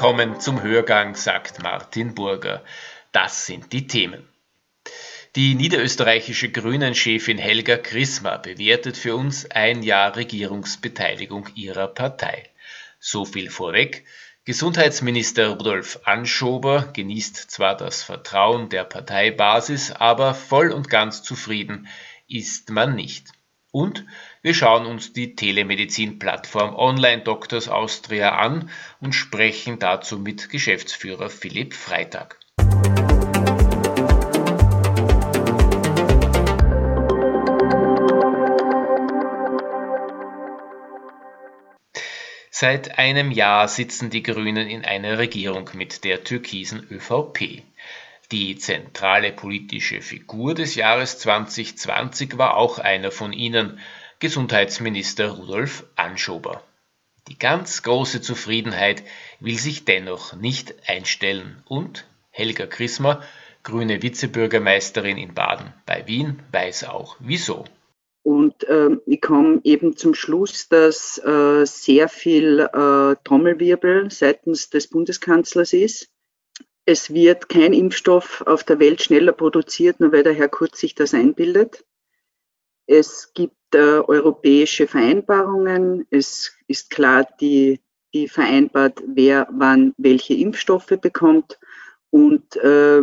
willkommen zum Hörgang, sagt Martin Burger. Das sind die Themen. Die niederösterreichische Grünen-Chefin Helga Chrisma bewertet für uns ein Jahr Regierungsbeteiligung ihrer Partei. So viel vorweg. Gesundheitsminister Rudolf Anschober genießt zwar das Vertrauen der Parteibasis, aber voll und ganz zufrieden ist man nicht. Und wir schauen uns die Telemedizin-Plattform Online Doctors Austria an und sprechen dazu mit Geschäftsführer Philipp Freitag. Seit einem Jahr sitzen die Grünen in einer Regierung mit der türkisen ÖVP. Die zentrale politische Figur des Jahres 2020 war auch einer von ihnen, Gesundheitsminister Rudolf Anschober. Die ganz große Zufriedenheit will sich dennoch nicht einstellen und Helga Chrismer, grüne Vizebürgermeisterin in Baden bei Wien, weiß auch wieso. Und äh, ich komme eben zum Schluss, dass äh, sehr viel äh, Trommelwirbel seitens des Bundeskanzlers ist. Es wird kein Impfstoff auf der Welt schneller produziert, nur weil der Herr Kurz sich das einbildet. Es gibt äh, europäische Vereinbarungen. Es ist klar, die, die vereinbart, wer wann welche Impfstoffe bekommt. Und äh,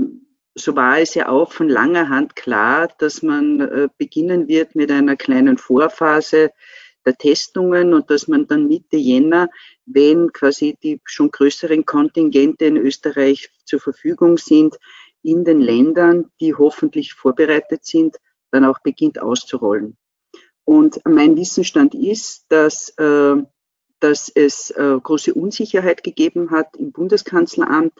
so war es ja auch von langer Hand klar, dass man äh, beginnen wird mit einer kleinen Vorphase der Testungen und dass man dann Mitte Jänner, wenn quasi die schon größeren Kontingente in Österreich zur Verfügung sind, in den Ländern, die hoffentlich vorbereitet sind, dann auch beginnt auszurollen. Und mein Wissensstand ist, dass, äh, dass es äh, große Unsicherheit gegeben hat im Bundeskanzleramt,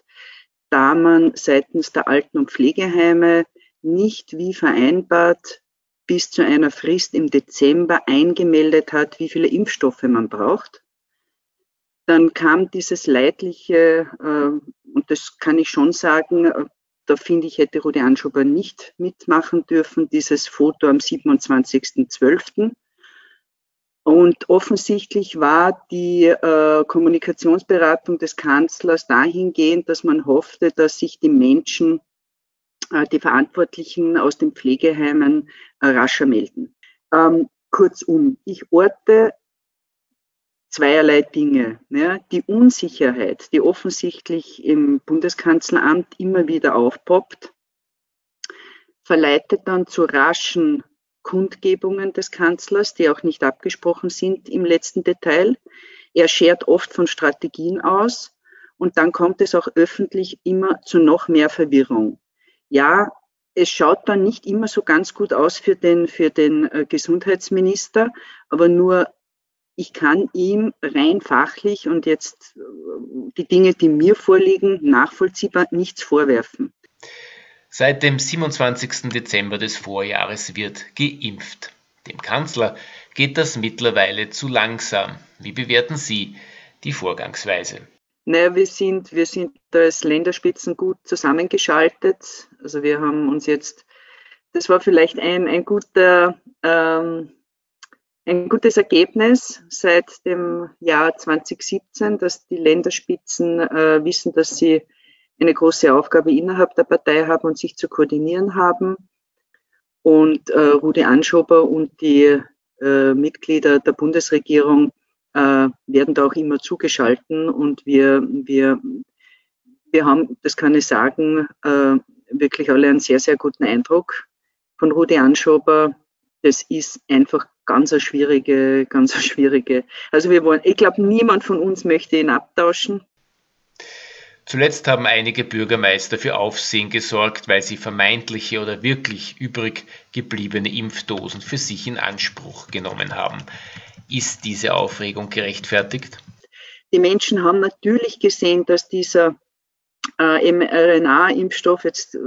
da man seitens der Alten- und Pflegeheime nicht wie vereinbart bis zu einer Frist im Dezember eingemeldet hat, wie viele Impfstoffe man braucht. Dann kam dieses leidliche, äh, und das kann ich schon sagen, äh, da finde ich, hätte Rudi Anschober nicht mitmachen dürfen, dieses Foto am 27.12. Und offensichtlich war die äh, Kommunikationsberatung des Kanzlers dahingehend, dass man hoffte, dass sich die Menschen, die Verantwortlichen aus den Pflegeheimen äh, rascher melden. Ähm, kurzum, ich orte zweierlei Dinge. Ja. Die Unsicherheit, die offensichtlich im Bundeskanzleramt immer wieder aufpoppt, verleitet dann zu raschen Kundgebungen des Kanzlers, die auch nicht abgesprochen sind im letzten Detail. Er schert oft von Strategien aus und dann kommt es auch öffentlich immer zu noch mehr Verwirrung. Ja, es schaut dann nicht immer so ganz gut aus für den, für den äh, Gesundheitsminister, aber nur ich kann ihm rein fachlich und jetzt äh, die Dinge, die mir vorliegen, nachvollziehbar nichts vorwerfen. Seit dem 27. Dezember des Vorjahres wird geimpft. Dem Kanzler geht das mittlerweile zu langsam. Wie bewerten Sie die Vorgangsweise? Naja, wir sind, wir sind als Länderspitzen gut zusammengeschaltet. Also wir haben uns jetzt, das war vielleicht ein, ein guter, ähm, ein gutes Ergebnis seit dem Jahr 2017, dass die Länderspitzen äh, wissen, dass sie eine große Aufgabe innerhalb der Partei haben und sich zu koordinieren haben. Und äh, Rudi Anschober und die äh, Mitglieder der Bundesregierung äh, werden da auch immer zugeschalten und wir, wir, wir haben, das kann ich sagen, äh, wirklich alle einen sehr, sehr guten Eindruck von Rudi Anschober. Das ist einfach ganz eine schwierige, ganz eine schwierige. Also wir wollen, ich glaube, niemand von uns möchte ihn abtauschen. Zuletzt haben einige Bürgermeister für Aufsehen gesorgt, weil sie vermeintliche oder wirklich übrig gebliebene Impfdosen für sich in Anspruch genommen haben. Ist diese Aufregung gerechtfertigt? Die Menschen haben natürlich gesehen, dass dieser äh, mRNA-Impfstoff jetzt äh,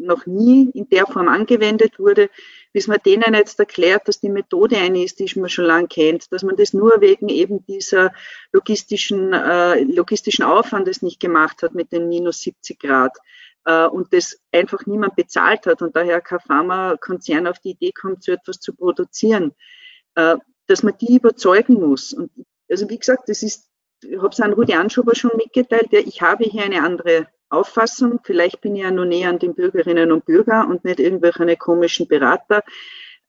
noch nie in der Form angewendet wurde bis man denen jetzt erklärt, dass die Methode eine ist, die man schon lange kennt, dass man das nur wegen eben dieser logistischen, äh, logistischen Aufwandes nicht gemacht hat mit den minus 70 Grad äh, und das einfach niemand bezahlt hat und daher kein Pharmakonzern auf die Idee kommt, so etwas zu produzieren, äh, dass man die überzeugen muss. Und also wie gesagt, das ist ich habe es an Rudi Anschober schon mitgeteilt, ja, ich habe hier eine andere Auffassung. Vielleicht bin ich ja noch näher an den Bürgerinnen und Bürgern und nicht irgendwelche komischen Berater.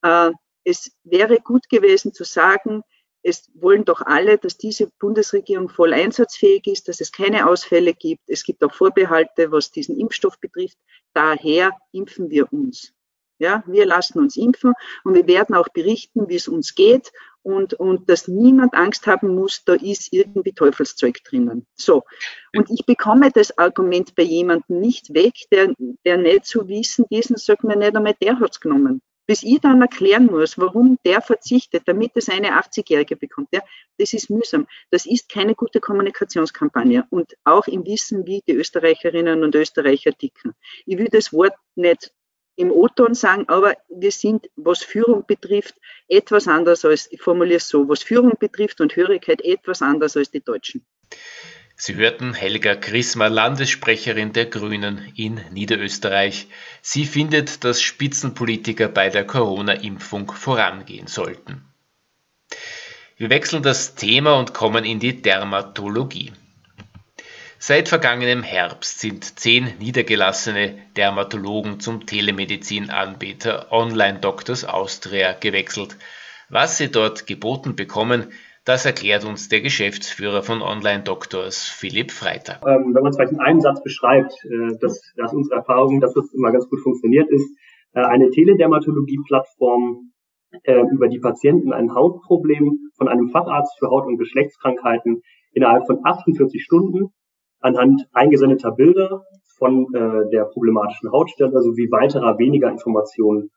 Äh, es wäre gut gewesen zu sagen, es wollen doch alle, dass diese Bundesregierung voll einsatzfähig ist, dass es keine Ausfälle gibt. Es gibt auch Vorbehalte, was diesen Impfstoff betrifft. Daher impfen wir uns. Ja, wir lassen uns impfen und wir werden auch berichten, wie es uns geht und, und dass niemand Angst haben muss, da ist irgendwie Teufelszeug drinnen. So. Und ich bekomme das Argument bei jemandem nicht weg, der, der nicht so wissen, diesen sagt mir nicht einmal, der hat's genommen. Bis ich dann erklären muss, warum der verzichtet, damit es eine 80-Jährige bekommt, ja, das ist mühsam. Das ist keine gute Kommunikationskampagne und auch im Wissen, wie die Österreicherinnen und Österreicher ticken. Ich will das Wort nicht im O-Ton sagen, aber wir sind, was Führung betrifft, etwas anders als, ich formuliere es so, was Führung betrifft und Hörigkeit etwas anders als die Deutschen. Sie hörten Helga Chrismer, Landessprecherin der Grünen in Niederösterreich. Sie findet, dass Spitzenpolitiker bei der Corona-Impfung vorangehen sollten. Wir wechseln das Thema und kommen in die Dermatologie. Seit vergangenem Herbst sind zehn niedergelassene Dermatologen zum Telemedizin-Anbieter Online Doctors Austria gewechselt. Was sie dort geboten bekommen, das erklärt uns der Geschäftsführer von Online Doctors, Philipp Freitag. Ähm, wenn man es vielleicht in einem Satz beschreibt, äh, dass, dass unsere Erfahrung, dass das immer ganz gut funktioniert ist, äh, eine Teledermatologie-Plattform, äh, über die Patienten ein Hautproblem von einem Facharzt für Haut- und Geschlechtskrankheiten innerhalb von 48 Stunden anhand eingesendeter Bilder von äh, der problematischen Hautstelle sowie weiterer weniger Informationen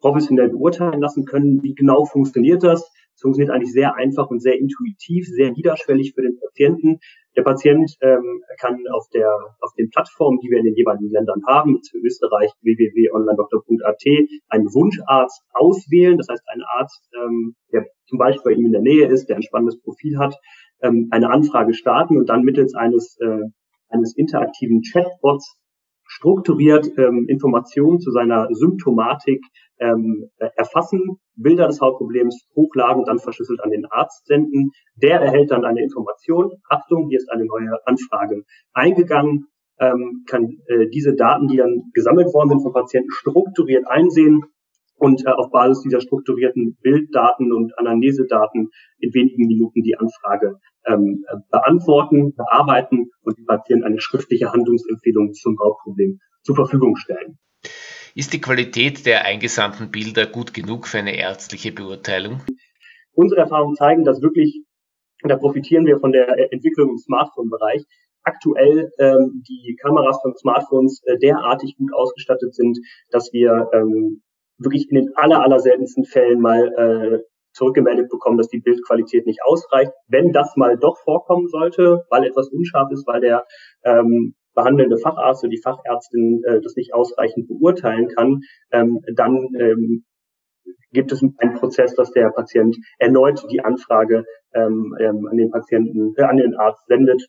professionell beurteilen lassen können. Wie genau funktioniert das? Es funktioniert eigentlich sehr einfach und sehr intuitiv, sehr niederschwellig für den Patienten. Der Patient ähm, kann auf der auf den Plattformen, die wir in den jeweiligen Ländern haben, jetzt für Österreich www.onlinedoktor.at, einen Wunscharzt auswählen. Das heißt, einen Arzt, ähm, der zum Beispiel bei ihm in der Nähe ist, der ein spannendes Profil hat, ähm, eine Anfrage starten und dann mittels eines, äh, eines interaktiven Chatbots strukturiert ähm, Informationen zu seiner Symptomatik ähm, äh, erfassen, Bilder des Hautproblems hochladen und dann verschlüsselt an den Arzt senden. Der erhält dann eine Information. Achtung, hier ist eine neue Anfrage eingegangen, ähm, kann äh, diese Daten, die dann gesammelt worden sind vom Patienten, strukturiert einsehen und äh, auf Basis dieser strukturierten Bilddaten und Anamnesedaten in wenigen Minuten die Anfrage ähm, beantworten, bearbeiten und dem Patienten eine schriftliche Handlungsempfehlung zum Hauptproblem zur Verfügung stellen. Ist die Qualität der eingesandten Bilder gut genug für eine ärztliche Beurteilung? Unsere Erfahrungen zeigen, dass wirklich, da profitieren wir von der Entwicklung im Smartphone-Bereich, aktuell ähm, die Kameras von Smartphones äh, derartig gut ausgestattet sind, dass wir ähm, wirklich in den aller, aller seltensten Fällen mal äh, zurückgemeldet bekommen, dass die Bildqualität nicht ausreicht. Wenn das mal doch vorkommen sollte, weil etwas unscharf ist, weil der ähm, behandelnde Facharzt oder die Fachärztin äh, das nicht ausreichend beurteilen kann, ähm, dann ähm, gibt es einen Prozess, dass der Patient erneut die Anfrage ähm, ähm, an den Patienten, äh, an den Arzt sendet,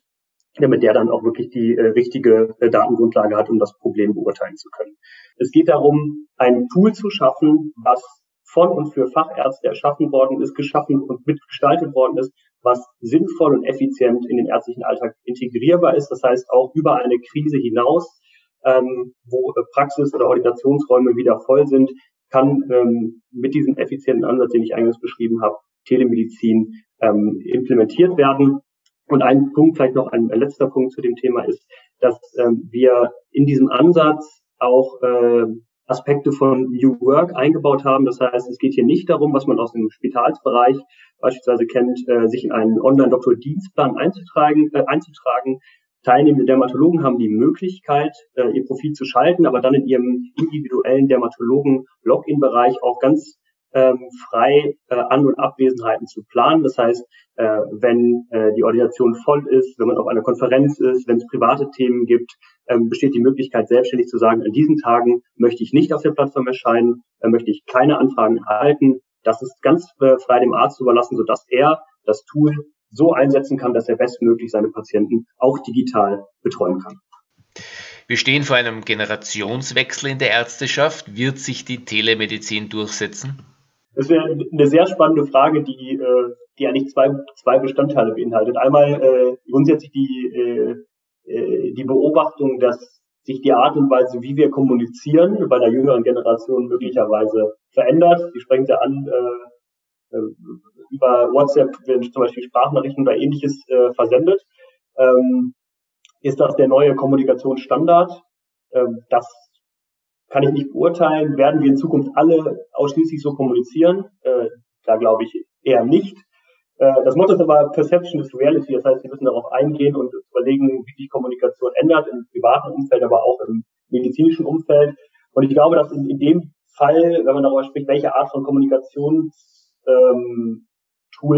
damit der dann auch wirklich die äh, richtige äh, Datengrundlage hat, um das Problem beurteilen zu können. Es geht darum, ein Tool zu schaffen, was von und für Fachärzte erschaffen worden ist, geschaffen und mitgestaltet worden ist, was sinnvoll und effizient in den ärztlichen Alltag integrierbar ist. Das heißt auch über eine Krise hinaus, ähm, wo Praxis- oder Ordinationsräume wieder voll sind, kann ähm, mit diesem effizienten Ansatz, den ich eingangs beschrieben habe, Telemedizin ähm, implementiert werden. Und ein Punkt, vielleicht noch ein, letzter Punkt zu dem Thema ist, dass ähm, wir in diesem Ansatz auch äh, Aspekte von New Work eingebaut haben. Das heißt, es geht hier nicht darum, was man aus dem Spitalsbereich beispielsweise kennt, äh, sich in einen Online-Doktor-Dienstplan einzutragen, äh, einzutragen. Teilnehmende Dermatologen haben die Möglichkeit, äh, ihr Profil zu schalten, aber dann in ihrem individuellen Dermatologen-Login-Bereich auch ganz ähm, frei äh, An- und Abwesenheiten zu planen. Das heißt, äh, wenn äh, die Ordination voll ist, wenn man auf einer Konferenz ist, wenn es private Themen gibt, ähm, besteht die Möglichkeit, selbstständig zu sagen, an diesen Tagen möchte ich nicht auf der Plattform erscheinen, äh, möchte ich keine Anfragen erhalten. Das ist ganz äh, frei dem Arzt überlassen, sodass er das Tool so einsetzen kann, dass er bestmöglich seine Patienten auch digital betreuen kann. Wir stehen vor einem Generationswechsel in der Ärzteschaft. Wird sich die Telemedizin durchsetzen? Das wäre eine sehr spannende Frage, die, äh, die eigentlich zwei, zwei Bestandteile beinhaltet. Einmal äh, grundsätzlich die, äh, äh, die Beobachtung, dass sich die Art und Weise, wie wir kommunizieren, bei der jüngeren Generation möglicherweise verändert. Sie sprechen ja an, äh, äh, über WhatsApp werden zum Beispiel Sprachnachrichten oder ähnliches äh, versendet. Ähm, ist das der neue Kommunikationsstandard? Ähm, das kann ich nicht beurteilen. Werden wir in Zukunft alle ausschließlich so kommunizieren? Äh, da glaube ich eher nicht. Äh, das Motto ist aber Perception is Reality. Das heißt, wir müssen darauf eingehen und überlegen, wie die Kommunikation ändert, im privaten Umfeld, aber auch im medizinischen Umfeld. Und ich glaube, dass in, in dem Fall, wenn man darüber spricht, welche Art von Kommunikationstool ähm,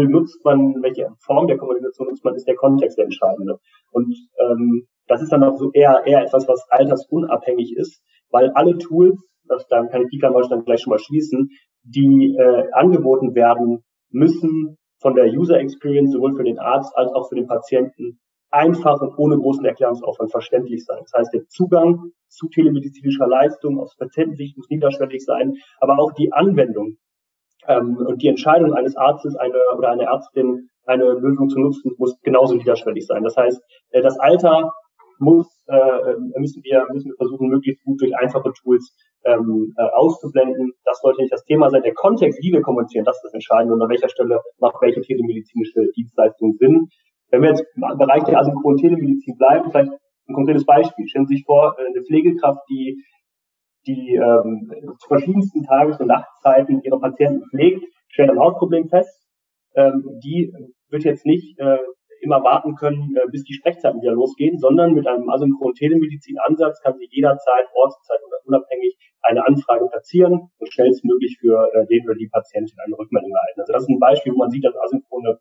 nutzt man, welche Form der Kommunikation nutzt man, ist der Kontext der entscheidende. Und ähm, das ist dann auch so eher, eher etwas, was altersunabhängig ist, weil alle Tools, das, dann kann ich die Klammer dann gleich schon mal schließen, die äh, angeboten werden, müssen von der User Experience sowohl für den Arzt als auch für den Patienten einfach und ohne großen Erklärungsaufwand verständlich sein. Das heißt, der Zugang zu telemedizinischer Leistung aus Patientensicht muss niederschwellig sein, aber auch die Anwendung ähm, und die Entscheidung eines Arztes eine, oder einer Ärztin, eine Lösung zu nutzen, muss genauso niederschwellig sein. Das heißt, äh, das Alter muss, äh, müssen wir, müssen wir versuchen, möglichst gut durch einfache Tools ähm, äh, auszublenden. Das sollte nicht das Thema sein. Der Kontext, wie wir kommunizieren, das ist das Entscheidende und an welcher Stelle macht welche telemedizinische Dienstleistung Sinn. Wenn wir jetzt im Bereich der asynchronen Telemedizin bleiben, vielleicht ein konkretes Beispiel. Stellen Sie sich vor, äh, eine Pflegekraft, die die ähm, zu verschiedensten Tages- und Nachtzeiten ihre Patienten pflegt, stellt ein Hautproblem fest. Ähm, die wird jetzt nicht äh, immer warten können, äh, bis die Sprechzeiten wieder losgehen, sondern mit einem asynchronen Telemedizin-Ansatz kann sie jederzeit, Ortszeit oder unabhängig eine Anfrage platzieren und schnellstmöglich für äh, den oder die Patientin eine Rückmeldung erhalten. Also das ist ein Beispiel, wo man sieht, dass asynchrone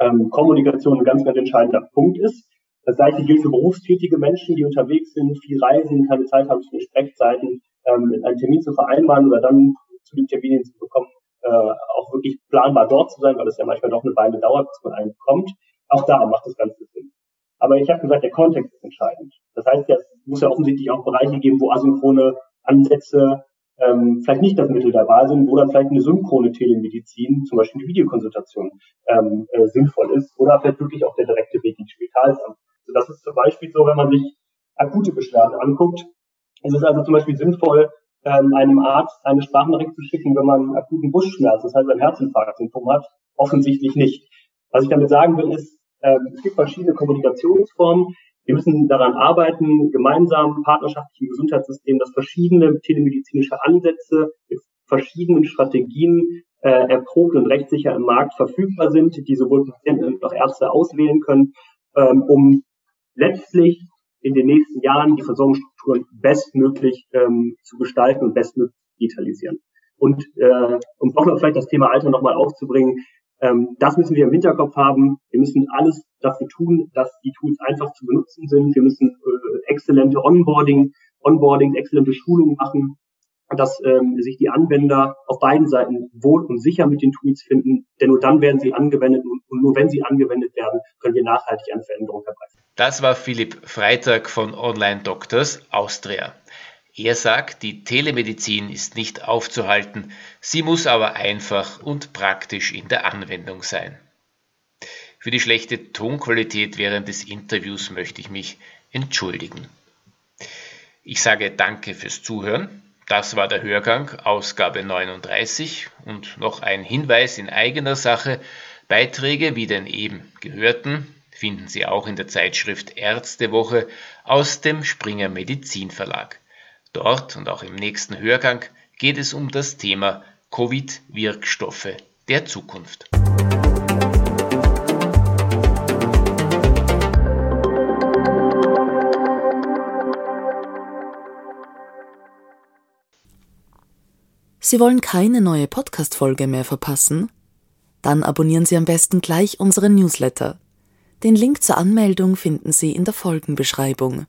ähm, Kommunikation ein ganz, ganz entscheidender Punkt ist. Das gleiche gilt für berufstätige Menschen, die unterwegs sind, viel reisen, keine Zeit haben für die Sprechzeiten, ähm, einen Termin zu vereinbaren oder dann zu dem Termin hinzubekommen, äh, auch wirklich planbar dort zu sein, weil es ja manchmal doch eine Weile dauert, bis man einen kommt. Auch da macht das Ganze Sinn. Aber ich habe gesagt, der Kontext ist entscheidend. Das heißt, es muss ja offensichtlich auch Bereiche geben, wo asynchrone Ansätze ähm, vielleicht nicht das Mittel der Wahl sind, wo dann vielleicht eine synchrone Telemedizin, zum Beispiel eine Videokonsultation, ähm, äh, sinnvoll ist oder vielleicht wirklich auch der direkte Weg ins Spital ist. Also das ist zum Beispiel so, wenn man sich akute Beschwerden anguckt. Es ist also zum Beispiel sinnvoll, ähm, einem Arzt eine Sprachnachricht zu schicken, wenn man akuten Brustschmerz, das heißt ein Herzinfarkt-Symptom hat. Offensichtlich nicht. Was ich damit sagen will, ist, es gibt verschiedene Kommunikationsformen. Wir müssen daran arbeiten, gemeinsam partnerschaftlich im Gesundheitssystem, dass verschiedene telemedizinische Ansätze mit verschiedenen Strategien äh, erprobt und rechtssicher im Markt verfügbar sind, die sowohl Patienten als auch Ärzte auswählen können, ähm, um letztlich in den nächsten Jahren die Versorgungsstrukturen bestmöglich ähm, zu gestalten und bestmöglich digitalisieren. Und äh, um auch noch vielleicht das Thema Alter nochmal aufzubringen, ähm, das müssen wir im Hinterkopf haben. Wir müssen alles dafür tun, dass die Tools einfach zu benutzen sind. Wir müssen äh, exzellente Onboarding, Onboarding, exzellente Schulungen machen, dass ähm, sich die Anwender auf beiden Seiten wohl und sicher mit den Tools finden. Denn nur dann werden sie angewendet und, und nur wenn sie angewendet werden, können wir nachhaltig eine Veränderung herbeiführen. Das war Philipp Freitag von Online Doctors Austria. Er sagt, die Telemedizin ist nicht aufzuhalten, sie muss aber einfach und praktisch in der Anwendung sein. Für die schlechte Tonqualität während des Interviews möchte ich mich entschuldigen. Ich sage danke fürs Zuhören. Das war der Hörgang, Ausgabe 39 und noch ein Hinweis in eigener Sache. Beiträge wie den eben gehörten finden Sie auch in der Zeitschrift Ärztewoche aus dem Springer Medizin Verlag. Dort und auch im nächsten Hörgang geht es um das Thema Covid-Wirkstoffe der Zukunft. Sie wollen keine neue Podcast-Folge mehr verpassen? Dann abonnieren Sie am besten gleich unseren Newsletter. Den Link zur Anmeldung finden Sie in der Folgenbeschreibung.